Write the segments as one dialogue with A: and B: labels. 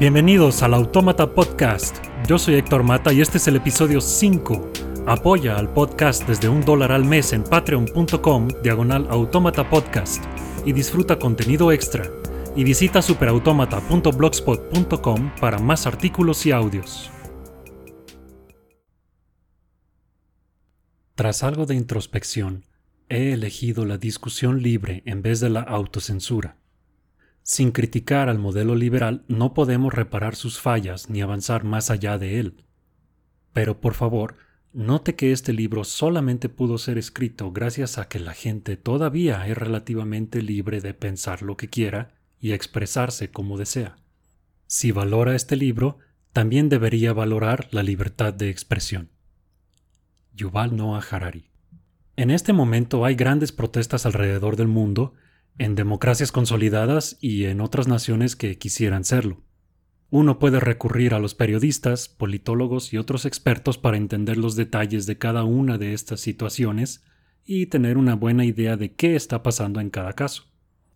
A: Bienvenidos al Autómata Podcast. Yo soy Héctor Mata y este es el episodio 5. Apoya al podcast desde un dólar al mes en patreon.com diagonal autómata podcast y disfruta contenido extra. Y visita superautomata.blogspot.com para más artículos y audios. Tras algo de introspección, he elegido la discusión libre en vez de la autocensura. Sin criticar al modelo liberal no podemos reparar sus fallas ni avanzar más allá de él. Pero por favor, note que este libro solamente pudo ser escrito gracias a que la gente todavía es relativamente libre de pensar lo que quiera y expresarse como desea. Si valora este libro, también debería valorar la libertad de expresión. Yuval Noah Harari. En este momento hay grandes protestas alrededor del mundo en democracias consolidadas y en otras naciones que quisieran serlo. Uno puede recurrir a los periodistas, politólogos y otros expertos para entender los detalles de cada una de estas situaciones y tener una buena idea de qué está pasando en cada caso.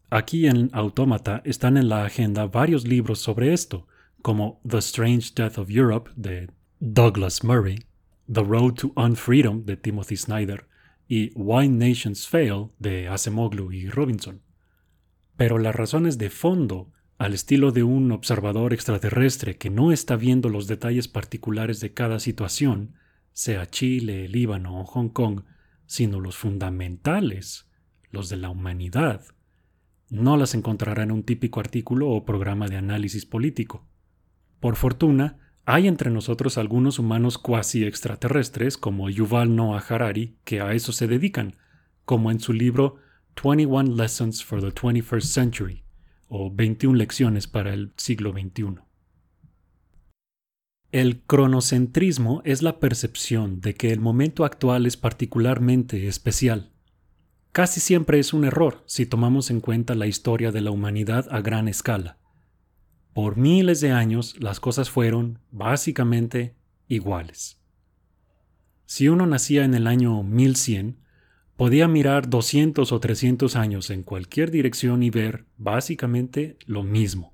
A: Aquí en Autómata están en la agenda varios libros sobre esto, como The Strange Death of Europe de Douglas Murray, The Road to Unfreedom de Timothy Snyder y Why Nations Fail de Acemoglu y Robinson pero las razones de fondo, al estilo de un observador extraterrestre que no está viendo los detalles particulares de cada situación, sea Chile, Líbano o Hong Kong, sino los fundamentales, los de la humanidad, no las encontrará en un típico artículo o programa de análisis político. Por fortuna, hay entre nosotros algunos humanos cuasi extraterrestres como Yuval Noah Harari que a eso se dedican, como en su libro 21 Lessons for the 21st Century, o 21 lecciones para el siglo XXI. El cronocentrismo es la percepción de que el momento actual es particularmente especial. Casi siempre es un error si tomamos en cuenta la historia de la humanidad a gran escala. Por miles de años las cosas fueron, básicamente, iguales. Si uno nacía en el año 1100, Podía mirar 200 o 300 años en cualquier dirección y ver básicamente lo mismo.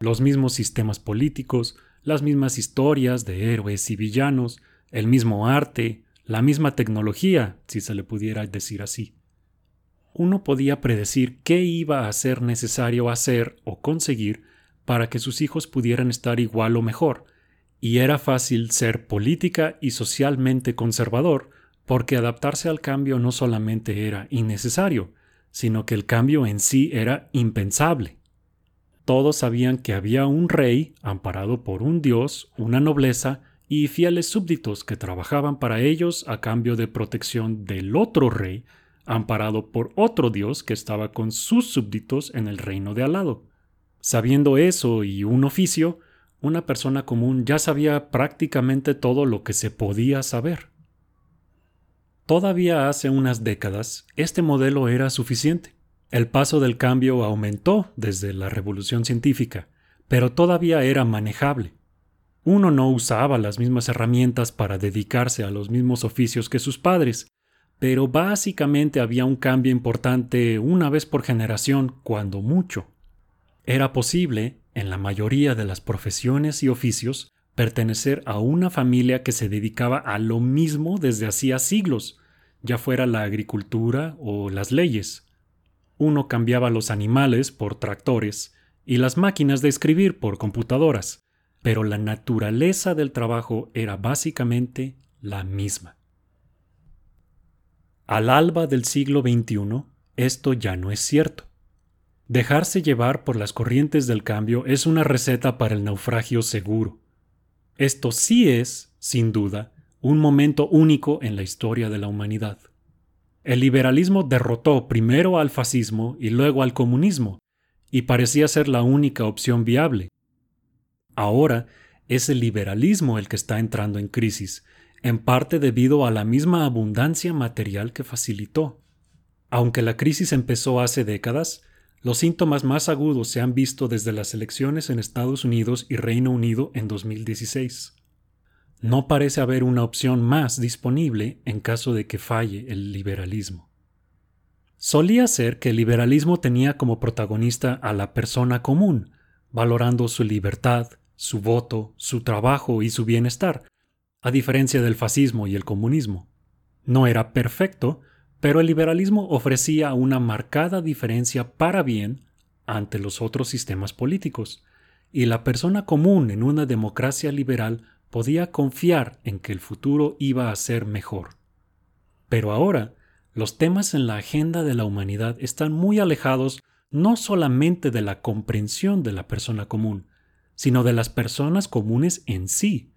A: Los mismos sistemas políticos, las mismas historias de héroes y villanos, el mismo arte, la misma tecnología, si se le pudiera decir así. Uno podía predecir qué iba a ser necesario hacer o conseguir para que sus hijos pudieran estar igual o mejor, y era fácil ser política y socialmente conservador porque adaptarse al cambio no solamente era innecesario, sino que el cambio en sí era impensable. Todos sabían que había un rey, amparado por un dios, una nobleza y fieles súbditos que trabajaban para ellos a cambio de protección del otro rey, amparado por otro dios que estaba con sus súbditos en el reino de al lado. Sabiendo eso y un oficio, una persona común ya sabía prácticamente todo lo que se podía saber. Todavía hace unas décadas, este modelo era suficiente. El paso del cambio aumentó desde la revolución científica, pero todavía era manejable. Uno no usaba las mismas herramientas para dedicarse a los mismos oficios que sus padres, pero básicamente había un cambio importante una vez por generación, cuando mucho. Era posible, en la mayoría de las profesiones y oficios, pertenecer a una familia que se dedicaba a lo mismo desde hacía siglos, ya fuera la agricultura o las leyes. Uno cambiaba los animales por tractores y las máquinas de escribir por computadoras, pero la naturaleza del trabajo era básicamente la misma. Al alba del siglo XXI, esto ya no es cierto. Dejarse llevar por las corrientes del cambio es una receta para el naufragio seguro. Esto sí es, sin duda, un momento único en la historia de la humanidad. El liberalismo derrotó primero al fascismo y luego al comunismo, y parecía ser la única opción viable. Ahora es el liberalismo el que está entrando en crisis, en parte debido a la misma abundancia material que facilitó. Aunque la crisis empezó hace décadas, los síntomas más agudos se han visto desde las elecciones en Estados Unidos y Reino Unido en 2016. No parece haber una opción más disponible en caso de que falle el liberalismo. Solía ser que el liberalismo tenía como protagonista a la persona común, valorando su libertad, su voto, su trabajo y su bienestar, a diferencia del fascismo y el comunismo. No era perfecto, pero el liberalismo ofrecía una marcada diferencia para bien ante los otros sistemas políticos, y la persona común en una democracia liberal podía confiar en que el futuro iba a ser mejor. Pero ahora, los temas en la agenda de la humanidad están muy alejados no solamente de la comprensión de la persona común, sino de las personas comunes en sí.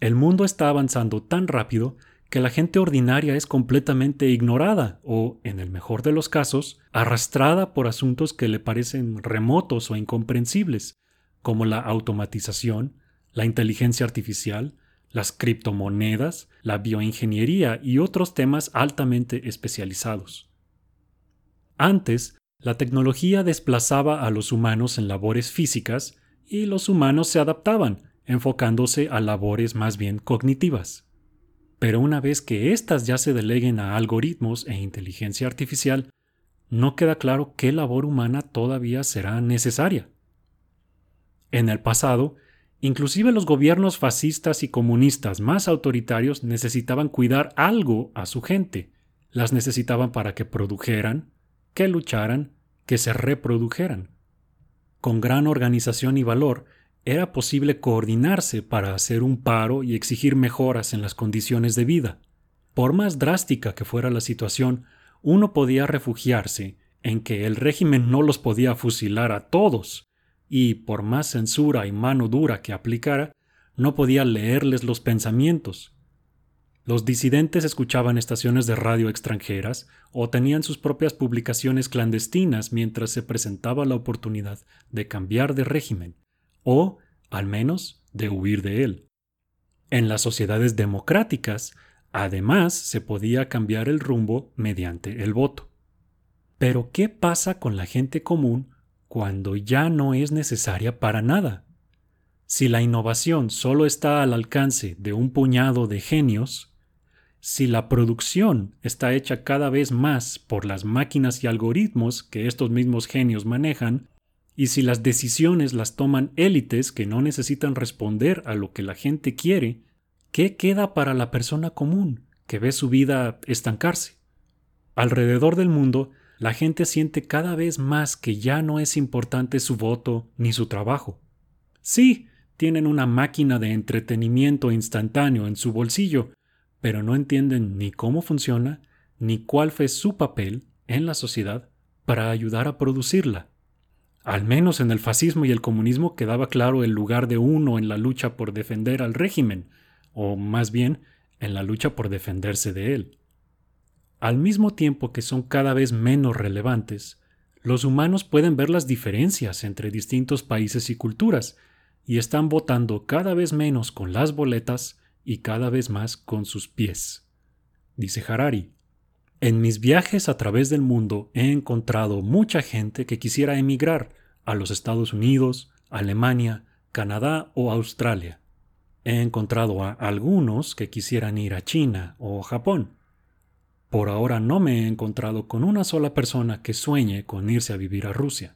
A: El mundo está avanzando tan rápido que la gente ordinaria es completamente ignorada o, en el mejor de los casos, arrastrada por asuntos que le parecen remotos o incomprensibles, como la automatización, la inteligencia artificial, las criptomonedas, la bioingeniería y otros temas altamente especializados. Antes, la tecnología desplazaba a los humanos en labores físicas y los humanos se adaptaban, enfocándose a labores más bien cognitivas. Pero una vez que éstas ya se deleguen a algoritmos e inteligencia artificial, no queda claro qué labor humana todavía será necesaria. En el pasado, inclusive los gobiernos fascistas y comunistas más autoritarios necesitaban cuidar algo a su gente. Las necesitaban para que produjeran, que lucharan, que se reprodujeran. Con gran organización y valor, era posible coordinarse para hacer un paro y exigir mejoras en las condiciones de vida. Por más drástica que fuera la situación, uno podía refugiarse en que el régimen no los podía fusilar a todos, y por más censura y mano dura que aplicara, no podía leerles los pensamientos. Los disidentes escuchaban estaciones de radio extranjeras o tenían sus propias publicaciones clandestinas mientras se presentaba la oportunidad de cambiar de régimen, o, al menos, de huir de él. En las sociedades democráticas, además, se podía cambiar el rumbo mediante el voto. Pero, ¿qué pasa con la gente común cuando ya no es necesaria para nada. Si la innovación solo está al alcance de un puñado de genios, si la producción está hecha cada vez más por las máquinas y algoritmos que estos mismos genios manejan, y si las decisiones las toman élites que no necesitan responder a lo que la gente quiere, ¿qué queda para la persona común que ve su vida estancarse? Alrededor del mundo la gente siente cada vez más que ya no es importante su voto ni su trabajo. Sí, tienen una máquina de entretenimiento instantáneo en su bolsillo, pero no entienden ni cómo funciona, ni cuál fue su papel en la sociedad para ayudar a producirla. Al menos en el fascismo y el comunismo quedaba claro el lugar de uno en la lucha por defender al régimen, o más bien en la lucha por defenderse de él. Al mismo tiempo que son cada vez menos relevantes, los humanos pueden ver las diferencias entre distintos países y culturas, y están votando cada vez menos con las boletas y cada vez más con sus pies. Dice Harari, en mis viajes a través del mundo he encontrado mucha gente que quisiera emigrar a los Estados Unidos, Alemania, Canadá o Australia. He encontrado a algunos que quisieran ir a China o Japón por ahora no me he encontrado con una sola persona que sueñe con irse a vivir a Rusia.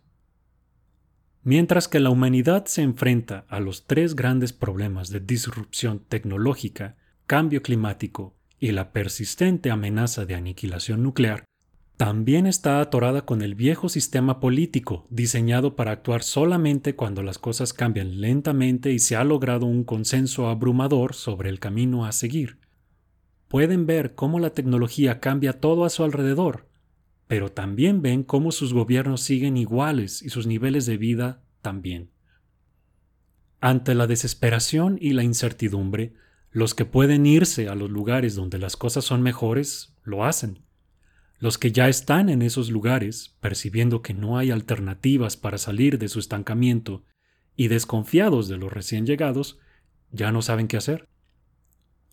A: Mientras que la humanidad se enfrenta a los tres grandes problemas de disrupción tecnológica, cambio climático y la persistente amenaza de aniquilación nuclear, también está atorada con el viejo sistema político diseñado para actuar solamente cuando las cosas cambian lentamente y se ha logrado un consenso abrumador sobre el camino a seguir pueden ver cómo la tecnología cambia todo a su alrededor, pero también ven cómo sus gobiernos siguen iguales y sus niveles de vida también. Ante la desesperación y la incertidumbre, los que pueden irse a los lugares donde las cosas son mejores, lo hacen. Los que ya están en esos lugares, percibiendo que no hay alternativas para salir de su estancamiento y desconfiados de los recién llegados, ya no saben qué hacer.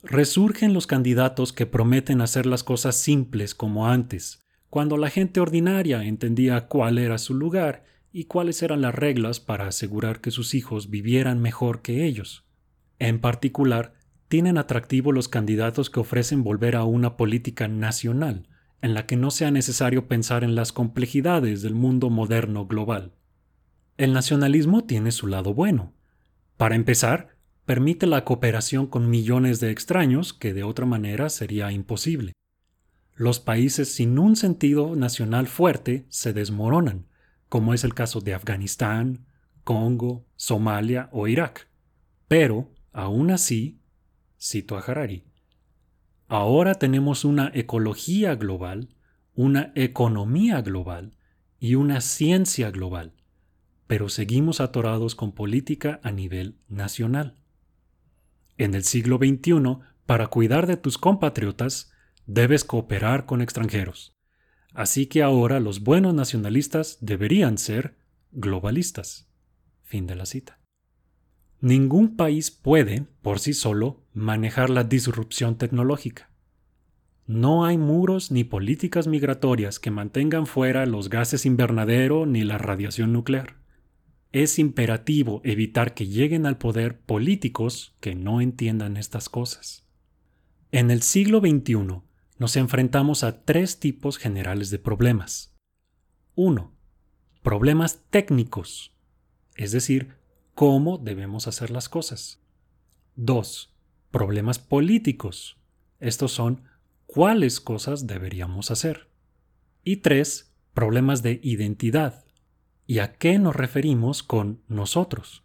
A: Resurgen los candidatos que prometen hacer las cosas simples como antes, cuando la gente ordinaria entendía cuál era su lugar y cuáles eran las reglas para asegurar que sus hijos vivieran mejor que ellos. En particular, tienen atractivo los candidatos que ofrecen volver a una política nacional, en la que no sea necesario pensar en las complejidades del mundo moderno global. El nacionalismo tiene su lado bueno. Para empezar, permite la cooperación con millones de extraños que de otra manera sería imposible. Los países sin un sentido nacional fuerte se desmoronan, como es el caso de Afganistán, Congo, Somalia o Irak. Pero, aún así, cito a Harari, ahora tenemos una ecología global, una economía global y una ciencia global, pero seguimos atorados con política a nivel nacional. En el siglo XXI, para cuidar de tus compatriotas, debes cooperar con extranjeros. Así que ahora los buenos nacionalistas deberían ser globalistas. Fin de la cita. Ningún país puede, por sí solo, manejar la disrupción tecnológica. No hay muros ni políticas migratorias que mantengan fuera los gases invernadero ni la radiación nuclear. Es imperativo evitar que lleguen al poder políticos que no entiendan estas cosas. En el siglo XXI nos enfrentamos a tres tipos generales de problemas. 1. Problemas técnicos, es decir, cómo debemos hacer las cosas. 2. Problemas políticos. Estos son cuáles cosas deberíamos hacer. Y 3. Problemas de identidad, y a qué nos referimos con nosotros.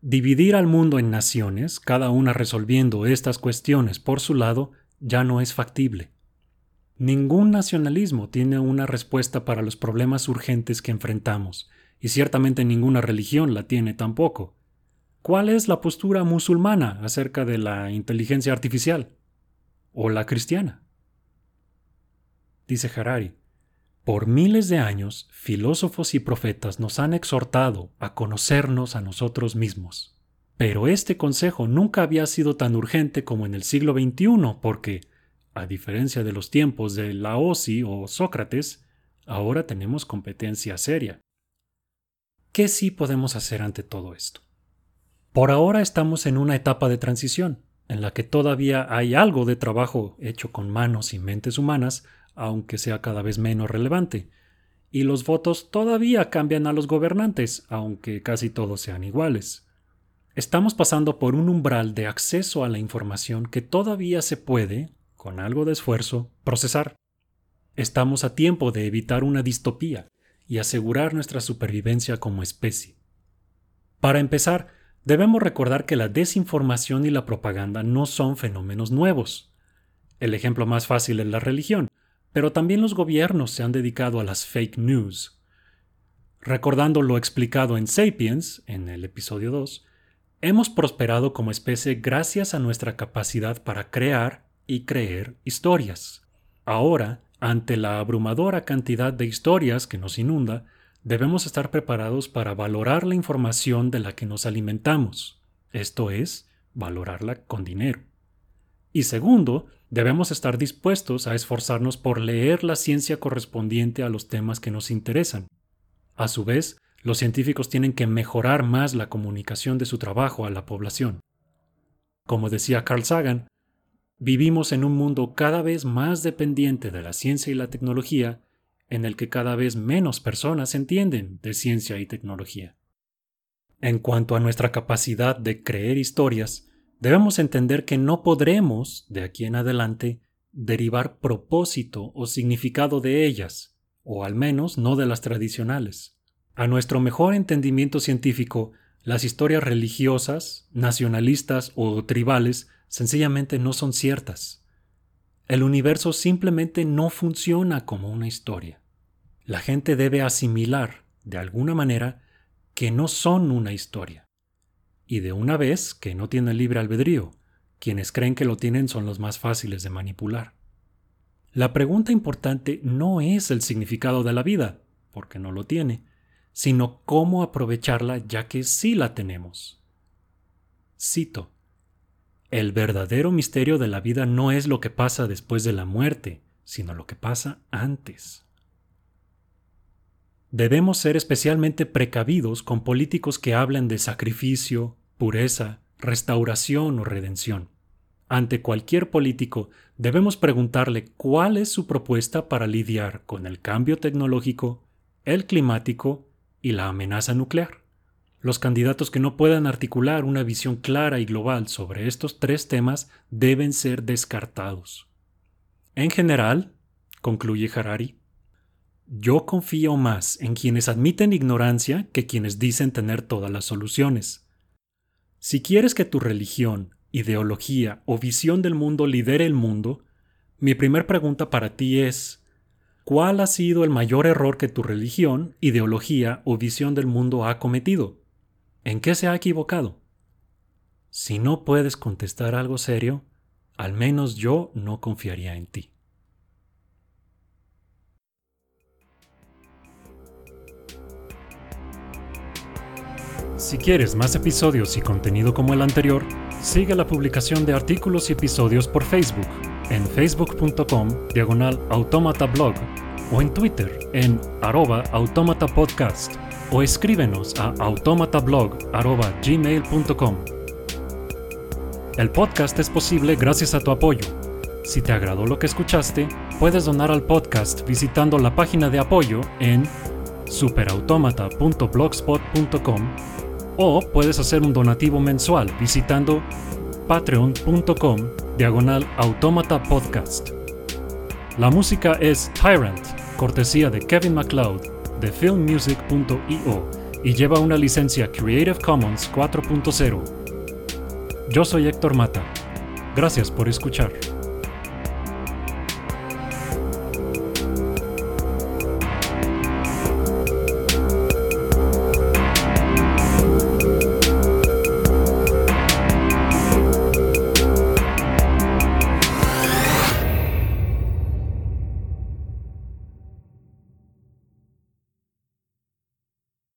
A: Dividir al mundo en naciones, cada una resolviendo estas cuestiones por su lado, ya no es factible. Ningún nacionalismo tiene una respuesta para los problemas urgentes que enfrentamos, y ciertamente ninguna religión la tiene tampoco. ¿Cuál es la postura musulmana acerca de la inteligencia artificial? ¿O la cristiana? Dice Harari, por miles de años, filósofos y profetas nos han exhortado a conocernos a nosotros mismos. Pero este consejo nunca había sido tan urgente como en el siglo XXI, porque, a diferencia de los tiempos de Laozi o Sócrates, ahora tenemos competencia seria. ¿Qué sí podemos hacer ante todo esto? Por ahora estamos en una etapa de transición, en la que todavía hay algo de trabajo hecho con manos y mentes humanas aunque sea cada vez menos relevante, y los votos todavía cambian a los gobernantes, aunque casi todos sean iguales. Estamos pasando por un umbral de acceso a la información que todavía se puede, con algo de esfuerzo, procesar. Estamos a tiempo de evitar una distopía y asegurar nuestra supervivencia como especie. Para empezar, debemos recordar que la desinformación y la propaganda no son fenómenos nuevos. El ejemplo más fácil es la religión, pero también los gobiernos se han dedicado a las fake news. Recordando lo explicado en Sapiens, en el episodio 2, hemos prosperado como especie gracias a nuestra capacidad para crear y creer historias. Ahora, ante la abrumadora cantidad de historias que nos inunda, debemos estar preparados para valorar la información de la que nos alimentamos, esto es, valorarla con dinero. Y segundo, debemos estar dispuestos a esforzarnos por leer la ciencia correspondiente a los temas que nos interesan. A su vez, los científicos tienen que mejorar más la comunicación de su trabajo a la población. Como decía Carl Sagan, vivimos en un mundo cada vez más dependiente de la ciencia y la tecnología, en el que cada vez menos personas entienden de ciencia y tecnología. En cuanto a nuestra capacidad de creer historias, debemos entender que no podremos, de aquí en adelante, derivar propósito o significado de ellas, o al menos no de las tradicionales. A nuestro mejor entendimiento científico, las historias religiosas, nacionalistas o tribales sencillamente no son ciertas. El universo simplemente no funciona como una historia. La gente debe asimilar, de alguna manera, que no son una historia y de una vez que no tienen libre albedrío. Quienes creen que lo tienen son los más fáciles de manipular. La pregunta importante no es el significado de la vida, porque no lo tiene, sino cómo aprovecharla ya que sí la tenemos. Cito, El verdadero misterio de la vida no es lo que pasa después de la muerte, sino lo que pasa antes. Debemos ser especialmente precavidos con políticos que hablan de sacrificio, pureza, restauración o redención. Ante cualquier político debemos preguntarle cuál es su propuesta para lidiar con el cambio tecnológico, el climático y la amenaza nuclear. Los candidatos que no puedan articular una visión clara y global sobre estos tres temas deben ser descartados. En general, concluye Harari, yo confío más en quienes admiten ignorancia que quienes dicen tener todas las soluciones. Si quieres que tu religión, ideología o visión del mundo lidere el mundo, mi primer pregunta para ti es, ¿cuál ha sido el mayor error que tu religión, ideología o visión del mundo ha cometido? ¿En qué se ha equivocado? Si no puedes contestar algo serio, al menos yo no confiaría en ti. Si quieres más episodios y contenido como el anterior, sigue la publicación de artículos y episodios por Facebook en facebook.com diagonal blog o en Twitter en arroba podcast o escríbenos a automatablog.gmail.com. El podcast es posible gracias a tu apoyo. Si te agradó lo que escuchaste, puedes donar al podcast visitando la página de apoyo en superautomata.blogspot.com o puedes hacer un donativo mensual visitando patreon.com diagonal automata podcast. La música es Tyrant, cortesía de Kevin MacLeod de filmmusic.io y lleva una licencia Creative Commons 4.0. Yo soy Héctor Mata. Gracias por escuchar.